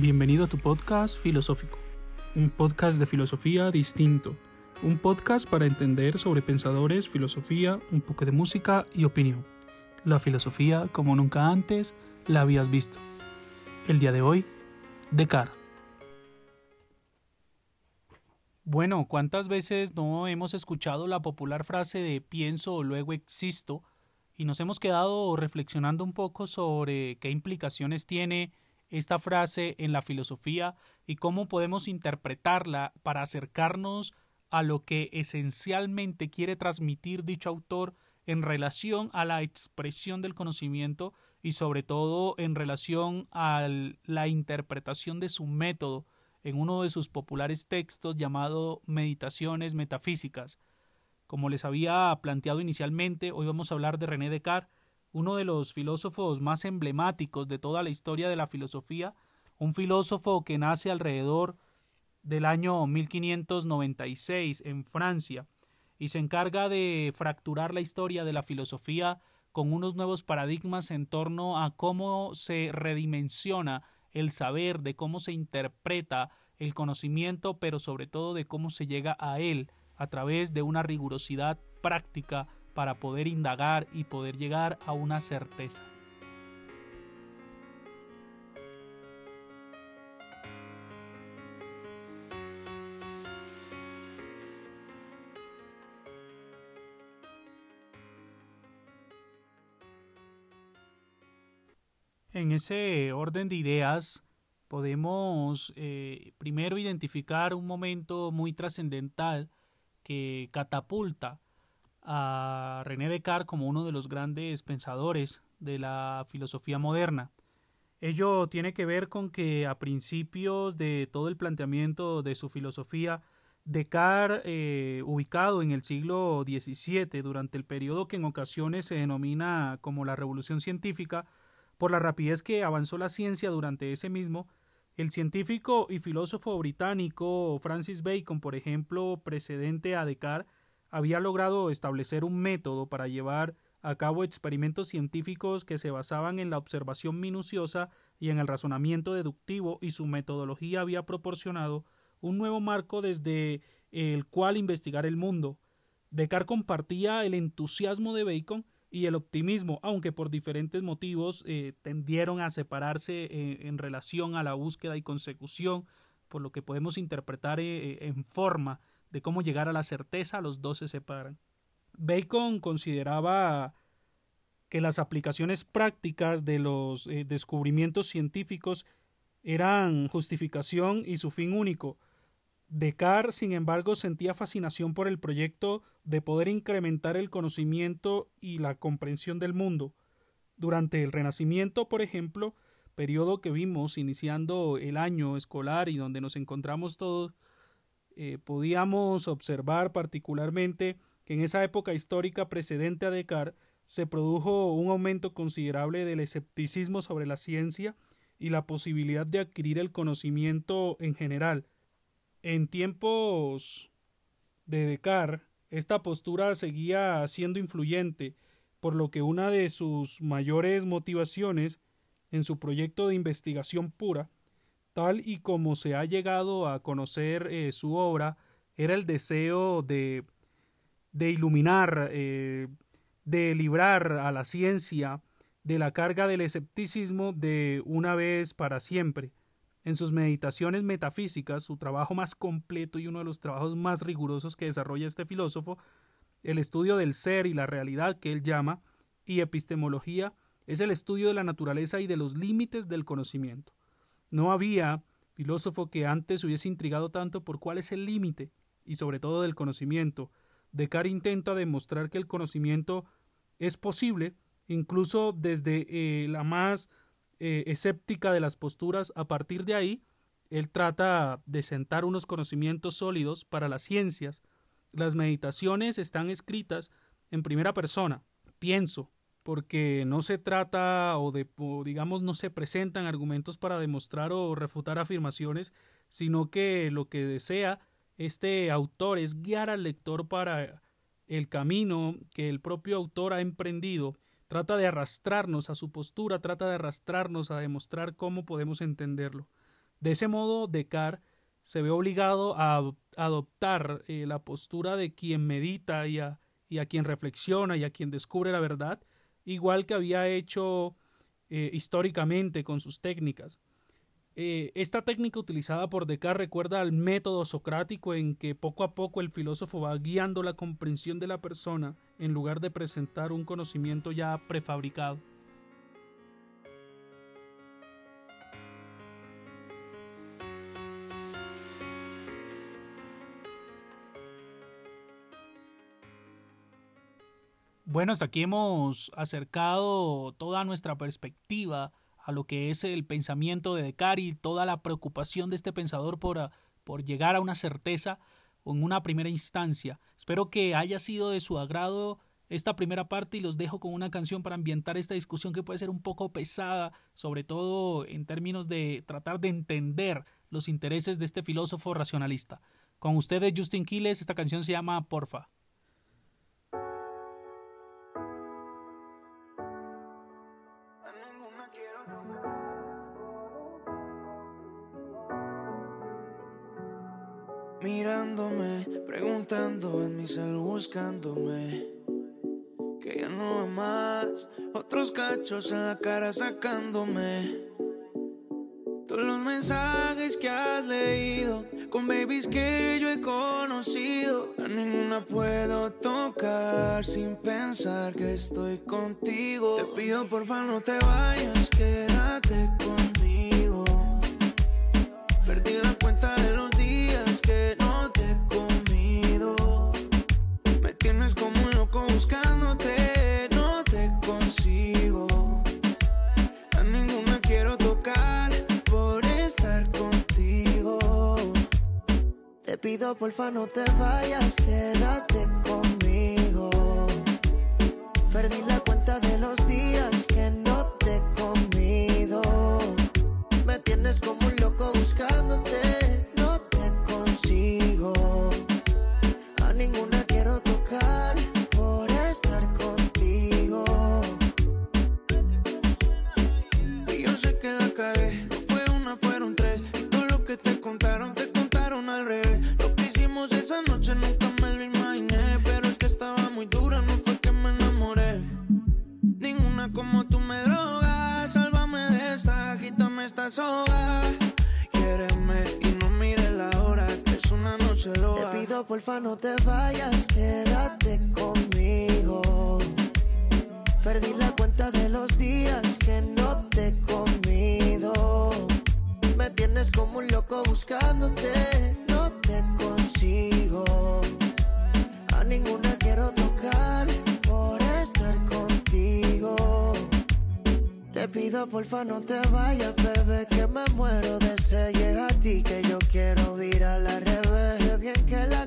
Bienvenido a tu podcast filosófico, un podcast de filosofía distinto, un podcast para entender sobre pensadores, filosofía, un poco de música y opinión. La filosofía como nunca antes la habías visto. El día de hoy, Descartes. Bueno, ¿cuántas veces no hemos escuchado la popular frase de pienso, luego existo? Y nos hemos quedado reflexionando un poco sobre qué implicaciones tiene esta frase en la filosofía y cómo podemos interpretarla para acercarnos a lo que esencialmente quiere transmitir dicho autor en relación a la expresión del conocimiento y sobre todo en relación a la interpretación de su método en uno de sus populares textos llamado Meditaciones Metafísicas. Como les había planteado inicialmente, hoy vamos a hablar de René Descartes, uno de los filósofos más emblemáticos de toda la historia de la filosofía, un filósofo que nace alrededor del año 1596 en Francia y se encarga de fracturar la historia de la filosofía con unos nuevos paradigmas en torno a cómo se redimensiona el saber, de cómo se interpreta el conocimiento, pero sobre todo de cómo se llega a él a través de una rigurosidad práctica para poder indagar y poder llegar a una certeza. En ese orden de ideas podemos eh, primero identificar un momento muy trascendental que catapulta a René Descartes como uno de los grandes pensadores de la filosofía moderna. Ello tiene que ver con que a principios de todo el planteamiento de su filosofía, Descartes, eh, ubicado en el siglo XVII, durante el periodo que en ocasiones se denomina como la Revolución Científica, por la rapidez que avanzó la ciencia durante ese mismo, el científico y filósofo británico Francis Bacon, por ejemplo, precedente a Descartes, había logrado establecer un método para llevar a cabo experimentos científicos que se basaban en la observación minuciosa y en el razonamiento deductivo y su metodología había proporcionado un nuevo marco desde el cual investigar el mundo. Descartes compartía el entusiasmo de Bacon y el optimismo, aunque por diferentes motivos eh, tendieron a separarse eh, en relación a la búsqueda y consecución, por lo que podemos interpretar eh, en forma de cómo llegar a la certeza, los dos se separan. Bacon consideraba que las aplicaciones prácticas de los eh, descubrimientos científicos eran justificación y su fin único. Descartes, sin embargo, sentía fascinación por el proyecto de poder incrementar el conocimiento y la comprensión del mundo. Durante el Renacimiento, por ejemplo, periodo que vimos iniciando el año escolar y donde nos encontramos todos, eh, podíamos observar particularmente que en esa época histórica precedente a Descartes se produjo un aumento considerable del escepticismo sobre la ciencia y la posibilidad de adquirir el conocimiento en general. En tiempos de Descartes, esta postura seguía siendo influyente, por lo que una de sus mayores motivaciones en su proyecto de investigación pura tal y como se ha llegado a conocer eh, su obra, era el deseo de, de iluminar, eh, de librar a la ciencia de la carga del escepticismo de una vez para siempre. En sus meditaciones metafísicas, su trabajo más completo y uno de los trabajos más rigurosos que desarrolla este filósofo, el estudio del ser y la realidad que él llama, y epistemología, es el estudio de la naturaleza y de los límites del conocimiento. No había filósofo que antes hubiese intrigado tanto por cuál es el límite y sobre todo del conocimiento. Descartes intenta demostrar que el conocimiento es posible, incluso desde eh, la más eh, escéptica de las posturas. A partir de ahí, él trata de sentar unos conocimientos sólidos para las ciencias. Las meditaciones están escritas en primera persona. Pienso, porque no se trata o de digamos no se presentan argumentos para demostrar o refutar afirmaciones, sino que lo que desea este autor es guiar al lector para el camino que el propio autor ha emprendido, trata de arrastrarnos a su postura, trata de arrastrarnos a demostrar cómo podemos entenderlo. De ese modo, Descartes se ve obligado a adoptar eh, la postura de quien medita y a, y a, quien reflexiona y a quien descubre la verdad, igual que había hecho eh, históricamente con sus técnicas. Eh, esta técnica utilizada por Descartes recuerda al método socrático en que poco a poco el filósofo va guiando la comprensión de la persona en lugar de presentar un conocimiento ya prefabricado. Bueno, hasta aquí hemos acercado toda nuestra perspectiva a lo que es el pensamiento de Descartes y toda la preocupación de este pensador por, por llegar a una certeza en una primera instancia. Espero que haya sido de su agrado esta primera parte y los dejo con una canción para ambientar esta discusión que puede ser un poco pesada, sobre todo en términos de tratar de entender los intereses de este filósofo racionalista. Con ustedes, Justin Quiles, esta canción se llama Porfa. Mirándome, preguntando en mi cel buscándome. Que ya no va más, otros cachos en la cara sacándome. Todos los mensajes que has leído, con babies que yo he conocido, a ninguna puedo tocar sin pensar que estoy contigo. Te pido porfa no te vayas, quédate conmigo. Pido porfa no te vayas, quédate no te vayas, quédate conmigo. Perdí la cuenta de los días que no te he comido. Me tienes como un loco buscándote, no te consigo. A ninguna quiero tocar por estar contigo. Te pido porfa no te vayas, bebé, que me muero de sed. Llega a ti que yo quiero ir a la revés. Sé bien que la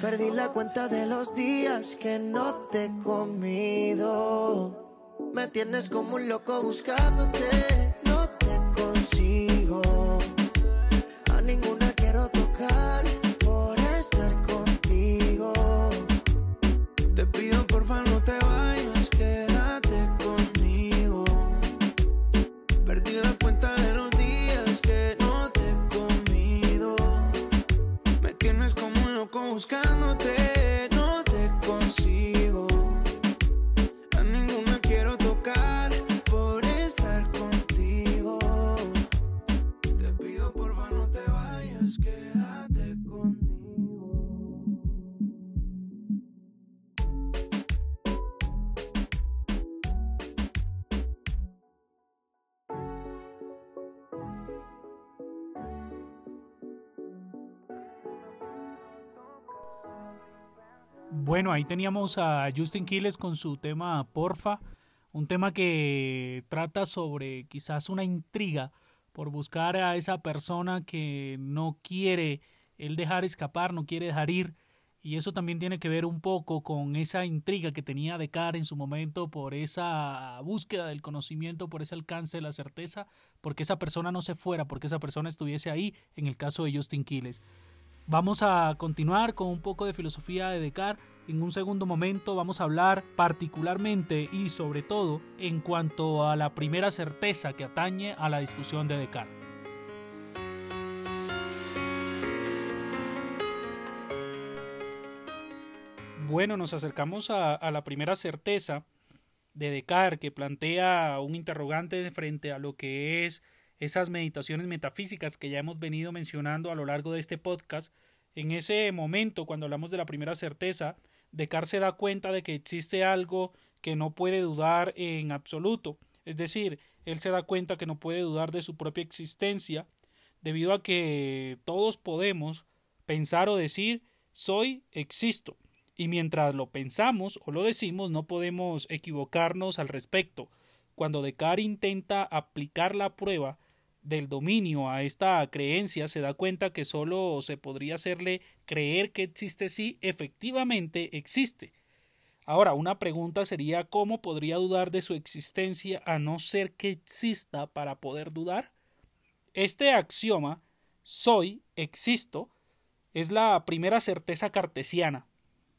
Perdí la cuenta de los días que no te he comido. Me tienes como un loco buscándote, Bueno, ahí teníamos a Justin Quiles con su tema Porfa, un tema que trata sobre quizás una intriga por buscar a esa persona que no quiere él dejar escapar, no quiere dejar ir, y eso también tiene que ver un poco con esa intriga que tenía Descartes en su momento por esa búsqueda del conocimiento, por ese alcance de la certeza, porque esa persona no se fuera, porque esa persona estuviese ahí, en el caso de Justin Quiles. Vamos a continuar con un poco de filosofía de Descartes. En un segundo momento vamos a hablar particularmente y sobre todo en cuanto a la primera certeza que atañe a la discusión de Descartes. Bueno, nos acercamos a, la primera certeza de Descartes que plantea un interrogante frente a lo que es esas meditaciones metafísicas que ya hemos venido mencionando a lo largo de este podcast. En ese momento, cuando hablamos de la primera certeza, Descartes se da cuenta de que existe algo que no puede dudar en absoluto. Es decir, él se da cuenta que no puede dudar de su propia existencia, debido a que todos podemos pensar o decir soy, existo y mientras lo pensamos o lo decimos no podemos equivocarnos al respecto. Cuando Descartes intenta aplicar la prueba del dominio a esta creencia se da cuenta que solo se podría hacerle creer que existe si efectivamente existe. Ahora, una pregunta sería ¿cómo podría dudar de su existencia a no ser que exista para poder dudar? Este axioma soy, existo, es la primera certeza cartesiana,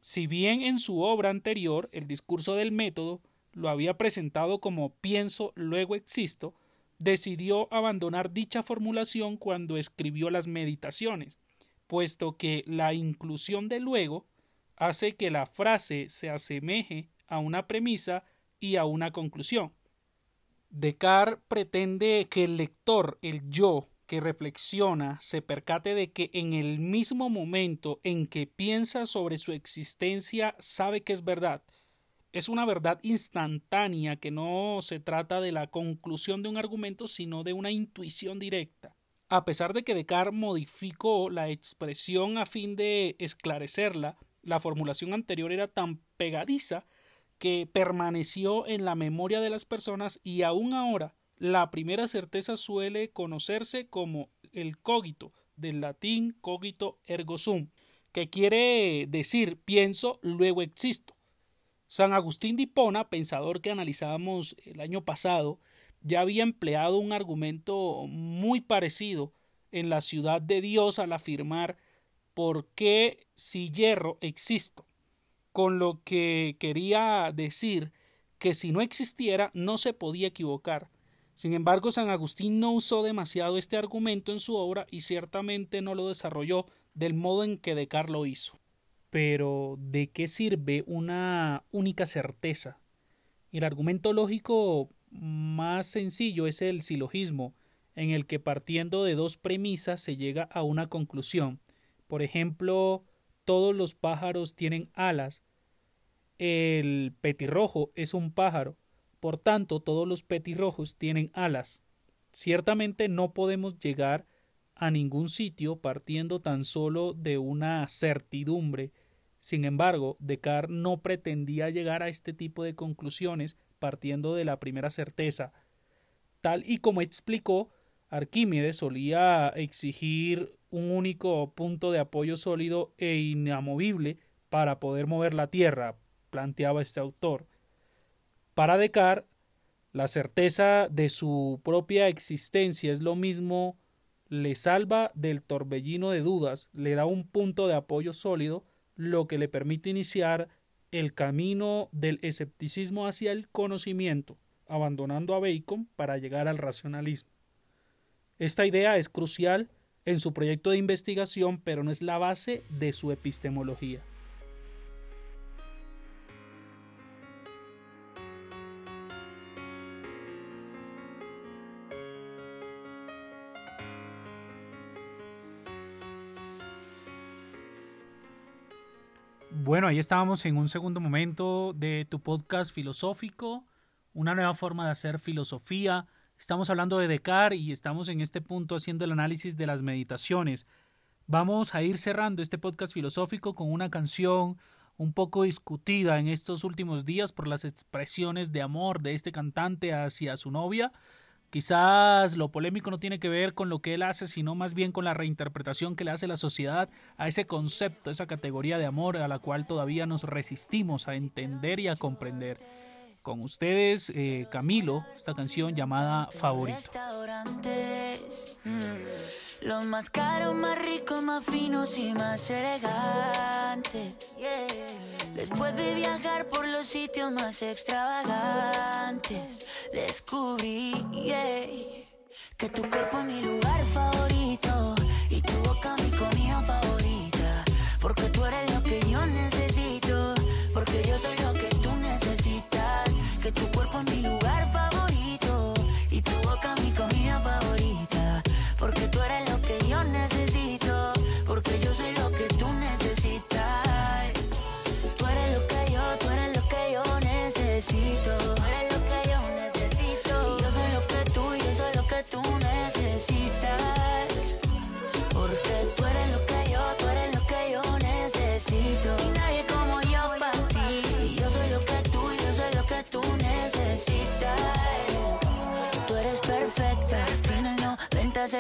si bien en su obra anterior, el discurso del método, lo había presentado como pienso, luego existo, decidió abandonar dicha formulación cuando escribió las meditaciones, puesto que la inclusión de luego hace que la frase se asemeje a una premisa y a una conclusión. Descartes pretende que el lector, el yo, que reflexiona se percate de que en el mismo momento en que piensa sobre su existencia sabe que es verdad. Es una verdad instantánea que no se trata de la conclusión de un argumento sino de una intuición directa. A pesar de que Descartes modificó la expresión a fin de esclarecerla, la formulación anterior era tan pegadiza que permaneció en la memoria de las personas y aún ahora la primera certeza suele conocerse como el cogito, del latín cogito ergo sum, que quiere decir pienso, luego existo. San Agustín de Hipona, pensador que analizábamos el año pasado, ya había empleado un argumento muy parecido en la ciudad de Dios al afirmar por qué si hierro existo, con lo que quería decir que si no existiera no se podía equivocar, sin embargo, San Agustín no usó demasiado este argumento en su obra y ciertamente no lo desarrolló del modo en que Descartes lo hizo. Pero, ¿de qué sirve una única certeza? El argumento lógico más sencillo es el silogismo, en el que partiendo de dos premisas se llega a una conclusión. Por ejemplo, todos los pájaros tienen alas. El petirrojo es un pájaro. Por tanto, todos los petirrojos tienen alas. Ciertamente no podemos llegar a ningún sitio partiendo tan solo de una certidumbre. Sin embargo, Descartes no pretendía llegar a este tipo de conclusiones partiendo de la primera certeza. Tal y como explicó, Arquímedes solía exigir un único punto de apoyo sólido e inamovible para poder mover la Tierra, planteaba este autor. Para Descartes, la certeza de su propia existencia es lo mismo, le salva del torbellino de dudas, le da un punto de apoyo sólido, lo que le permite iniciar el camino del escepticismo hacia el conocimiento, abandonando a Bacon para llegar al racionalismo. Esta idea es crucial en su proyecto de investigación, pero no es la base de su epistemología. Bueno, ahí estábamos en un segundo momento de tu podcast filosófico, una nueva forma de hacer filosofía. Estamos hablando de Descartes y estamos en este punto haciendo el análisis de las meditaciones. Vamos a ir cerrando este podcast filosófico con una canción un poco discutida en estos últimos días por las expresiones de amor de este cantante hacia su novia. Quizás lo polémico no tiene que ver con lo que él hace, sino más bien con la reinterpretación que le hace la sociedad a ese concepto, a esa categoría de amor a la cual todavía nos resistimos a entender y a comprender. Con ustedes, eh, Camilo, esta canción llamada Favorito. Mm, los más caros, más ricos, más finos y más elegantes. Después de viajar por los sitios más extravagantes, descubrí que tu cuerpo es mi lugar favorito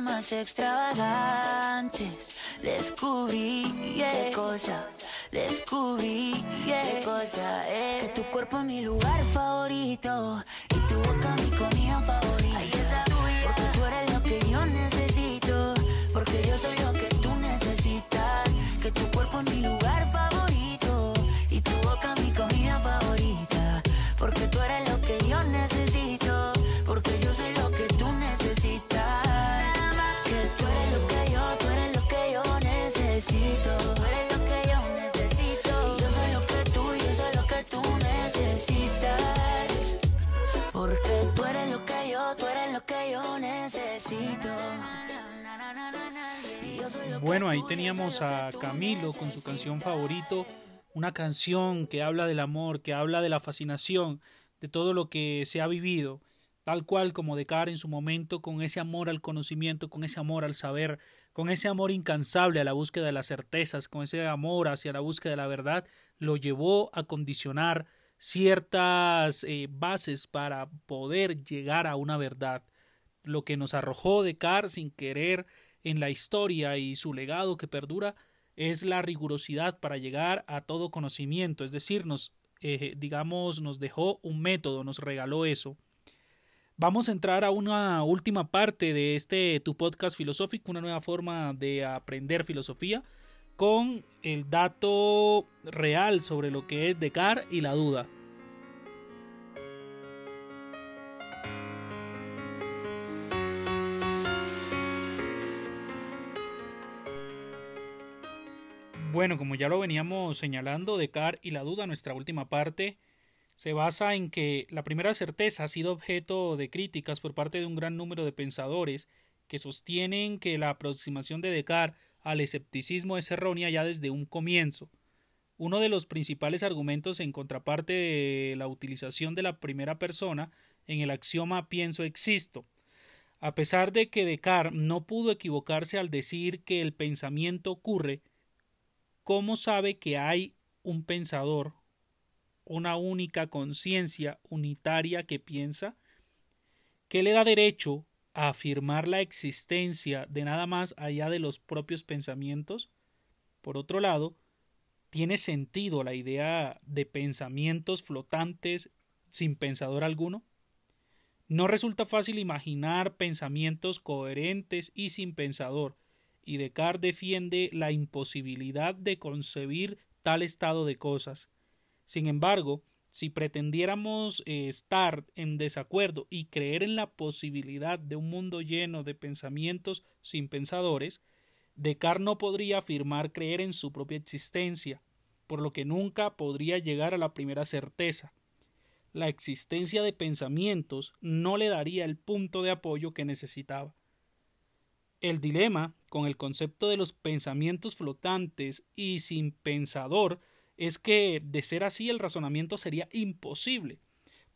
más extravagantes, descubrí qué cosa, descubrí qué cosa es que tu cuerpo es mi lugar favorito Bueno, ahí teníamos a Camilo con su canción favorito, una canción que habla del amor, que habla de la fascinación, de todo lo que se ha vivido, tal cual como Descartes en su momento, con ese amor al conocimiento, con ese amor al saber, con ese amor incansable a la búsqueda de las certezas, con ese amor hacia la búsqueda de la verdad, lo llevó a condicionar ciertas eh, bases para poder llegar a una verdad. Lo que nos arrojó Descartes sin querer en la historia y su legado que perdura es la rigurosidad para llegar a todo conocimiento, es decir, nos eh, digamos nos dejó un método, nos regaló eso. Vamos a entrar a una última parte de este tu podcast filosófico, una nueva forma de aprender filosofía con el dato real sobre lo que es Descartes y la duda. Bueno, como ya lo veníamos señalando, Descartes y la duda, nuestra última parte, se basa en que la primera certeza ha sido objeto de críticas por parte de un gran número de pensadores que sostienen que la aproximación de Descartes al escepticismo es errónea ya desde un comienzo. Uno de los principales argumentos en contraparte de la utilización de la primera persona en el axioma pienso existo. A pesar de que Descartes no pudo equivocarse al decir que el pensamiento ocurre, ¿cómo sabe que hay un pensador, una única conciencia unitaria que piensa? ¿Qué le da derecho a afirmar la existencia de nada más allá de los propios pensamientos? Por otro lado, ¿tiene sentido la idea de pensamientos flotantes sin pensador alguno? No resulta fácil imaginar pensamientos coherentes y sin pensador, y Descartes defiende la imposibilidad de concebir tal estado de cosas. Sin embargo, si pretendiéramos eh, estar en desacuerdo y creer en la posibilidad de un mundo lleno de pensamientos sin pensadores, Descartes no podría afirmar creer en su propia existencia, por lo que nunca podría llegar a la primera certeza. La existencia de pensamientos no le daría el punto de apoyo que necesitaba. El dilema con el concepto de los pensamientos flotantes y sin pensador es que, de ser así, el razonamiento sería imposible.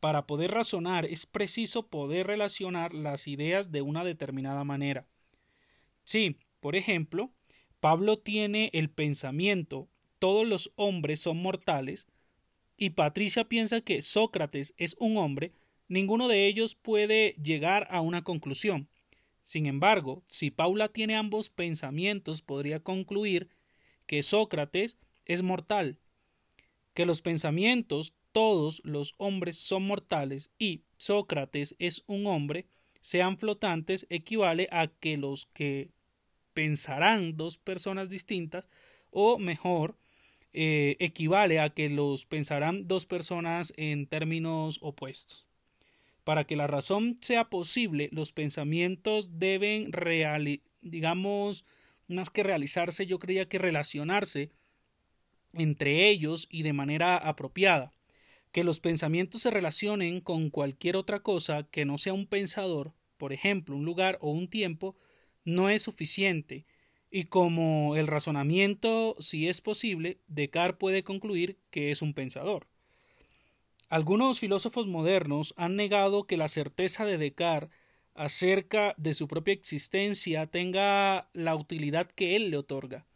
Para poder razonar es preciso poder relacionar las ideas de una determinada manera. Sí, por ejemplo, Pablo tiene el pensamiento todos los hombres son mortales y Patricia piensa que Sócrates es un hombre, ninguno de ellos puede llegar a una conclusión. Sin embargo, si Paula tiene ambos pensamientos, podría concluir que Sócrates es mortal, que los pensamientos todos los hombres son mortales y Sócrates es un hombre, sean flotantes, equivale a que los que pensarán dos personas distintas, o mejor, eh, equivale a que los pensarán dos personas en términos opuestos. Para que la razón sea posible, los pensamientos deben, digamos, más que realizarse, yo creía que relacionarse entre ellos y de manera apropiada. Que los pensamientos se relacionen con cualquier otra cosa que no sea un pensador, por ejemplo, un lugar o un tiempo, no es suficiente, y como el razonamiento, si es posible, Descartes puede concluir que es un pensador. Algunos filósofos modernos han negado que la certeza de Descartes acerca de su propia existencia tenga la utilidad que él le otorga.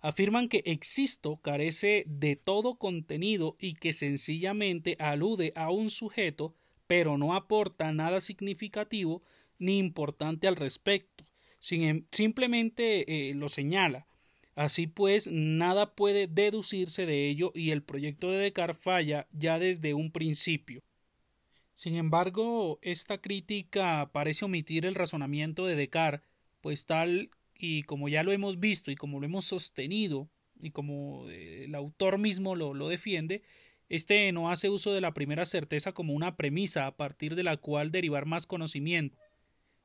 Afirman que existo carece de todo contenido y que sencillamente alude a un sujeto, pero no aporta nada significativo ni importante al respecto Em, simplemente eh, lo señala. Así pues, nada puede deducirse de ello y el proyecto de Descartes falla ya desde un principio. Sin embargo, esta crítica parece omitir el razonamiento de Descartes, pues tal y como ya lo hemos visto y como lo hemos sostenido y como eh, el autor mismo lo, lo defiende, este no hace uso de la primera certeza como una premisa a partir de la cual derivar más conocimiento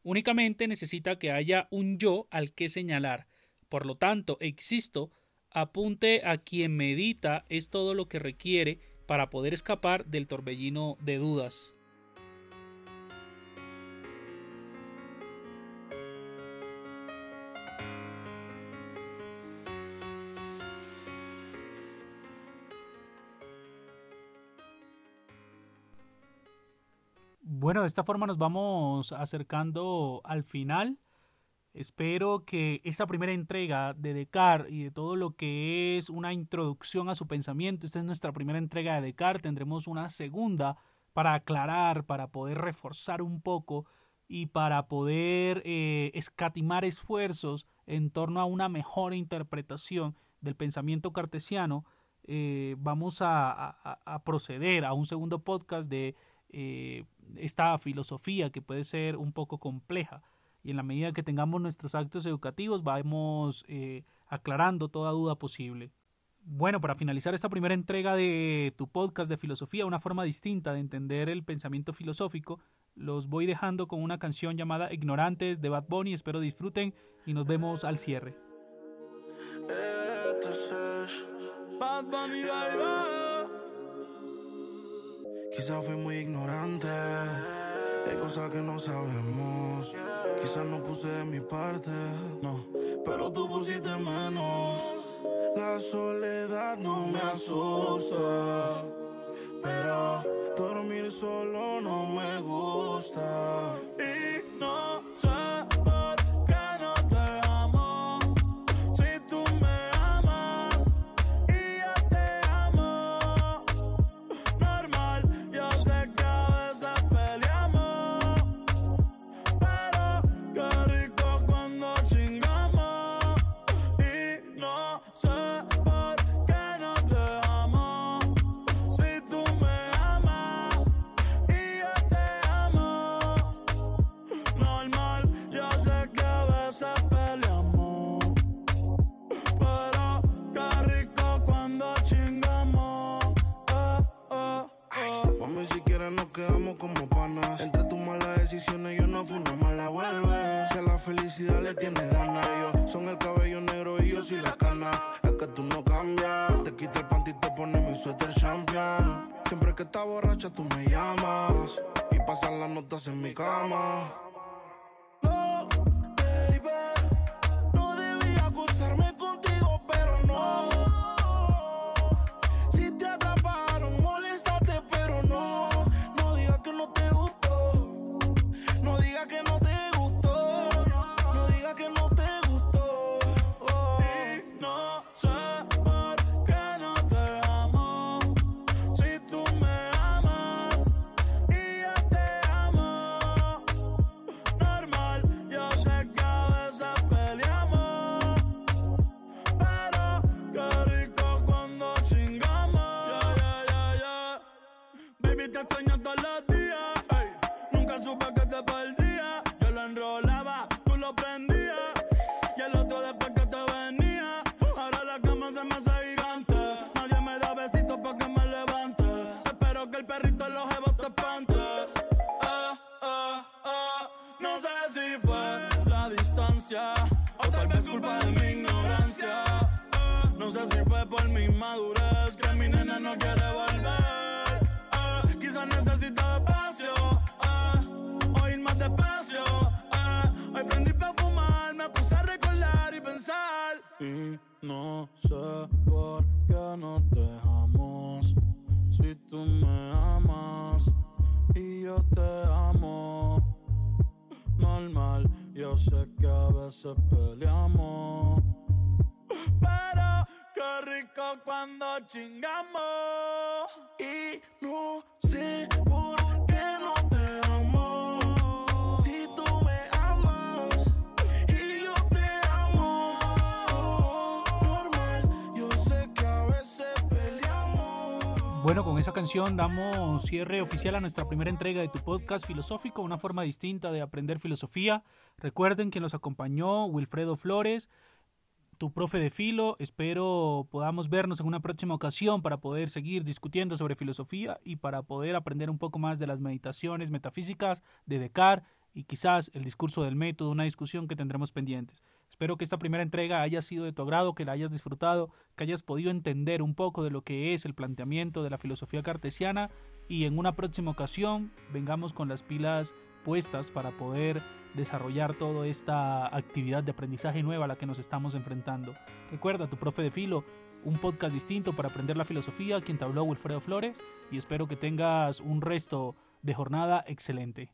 Únicamente necesita que haya un yo al que señalar. Por lo tanto, existo, apunte a quien medita es todo lo que requiere para poder escapar del torbellino de dudas. Bueno, de esta forma nos vamos acercando al final. Espero que esta primera entrega de Descartes y de todo lo que es una introducción a su pensamiento, esta es nuestra primera entrega de Descartes, tendremos una segunda para aclarar, para poder reforzar un poco y para poder eh, escatimar esfuerzos en torno a una mejor interpretación del pensamiento cartesiano. Eh, vamos a proceder a un segundo podcast de eh, esta filosofía que puede ser un poco compleja y en la medida que tengamos nuestros actos educativos vamos eh, aclarando toda duda posible. Bueno, para finalizar esta primera entrega de tu podcast de filosofía, una forma distinta de entender el pensamiento filosófico, los voy dejando con una canción llamada Ignorantes de Bad Bunny. Espero disfruten y nos vemos al cierre. Quizás fui muy ignorante, hay cosas que no sabemos. Quizás no puse de mi parte, no, pero tú pusiste menos. La soledad no me asusta, pero dormir solo no me gusta. Y no sé. Notas en vez culpa de mi ignorancia. Ah, no sé si fue por mi madurez que mi nena no quiere volver. Ah, quizás necesita espacio, ir más despacio. hoy prendí para fumar, me puse a recordar y pensar. Y no sé por qué nos dejamos. Si tú me amas y yo te amo. Normal, yo sé que a veces peleamos. Pero qué rico cuando chingamos. Y no sé por Bueno, con esa canción damos cierre oficial a nuestra primera entrega de tu podcast filosófico, una forma distinta de aprender filosofía. Recuerden que nos acompañó Wilfredo Flores, tu profe de filo. Espero podamos vernos en una próxima ocasión para poder seguir discutiendo sobre filosofía y para poder aprender un poco más de las meditaciones metafísicas de Descartes y quizás el discurso del método, una discusión que tendremos pendientes. Espero que esta primera entrega haya sido de tu agrado, que la hayas disfrutado, que hayas podido entender un poco de lo que es el planteamiento de la filosofía cartesiana y en una próxima ocasión vengamos con las pilas puestas para poder desarrollar toda esta actividad de aprendizaje nueva a la que nos estamos enfrentando. Recuerda, tu profe de filo, un podcast distinto para aprender la filosofía, quien te habló Wilfredo Flores, y espero que tengas un resto de jornada excelente.